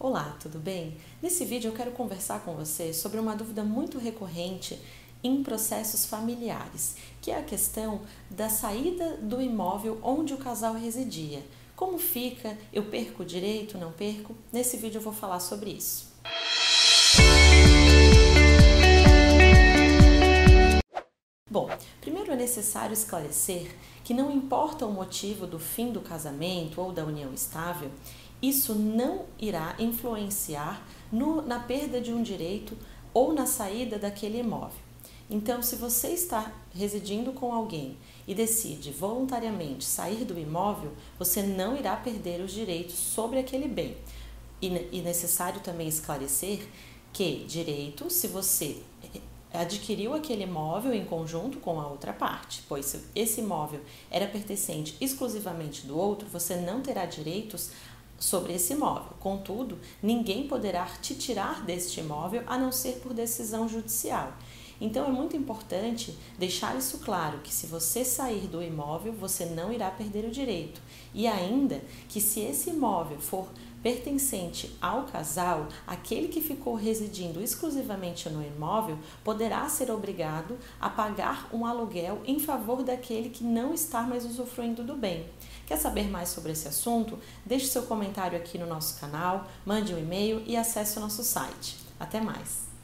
Olá, tudo bem? Nesse vídeo eu quero conversar com você sobre uma dúvida muito recorrente em processos familiares, que é a questão da saída do imóvel onde o casal residia. Como fica? Eu perco o direito? Não perco? Nesse vídeo eu vou falar sobre isso. Primeiro é necessário esclarecer que não importa o motivo do fim do casamento ou da união estável, isso não irá influenciar no, na perda de um direito ou na saída daquele imóvel. Então, se você está residindo com alguém e decide voluntariamente sair do imóvel, você não irá perder os direitos sobre aquele bem. E, e necessário também esclarecer que direito, se você adquiriu aquele imóvel em conjunto com a outra parte, pois se esse imóvel era pertencente exclusivamente do outro, você não terá direitos sobre esse imóvel. Contudo, ninguém poderá te tirar deste imóvel a não ser por decisão judicial. Então é muito importante deixar isso claro que se você sair do imóvel, você não irá perder o direito. E ainda que se esse imóvel for pertencente ao casal, aquele que ficou residindo exclusivamente no imóvel poderá ser obrigado a pagar um aluguel em favor daquele que não está mais usufruindo do bem. Quer saber mais sobre esse assunto? Deixe seu comentário aqui no nosso canal, mande um e-mail e acesse o nosso site. Até mais!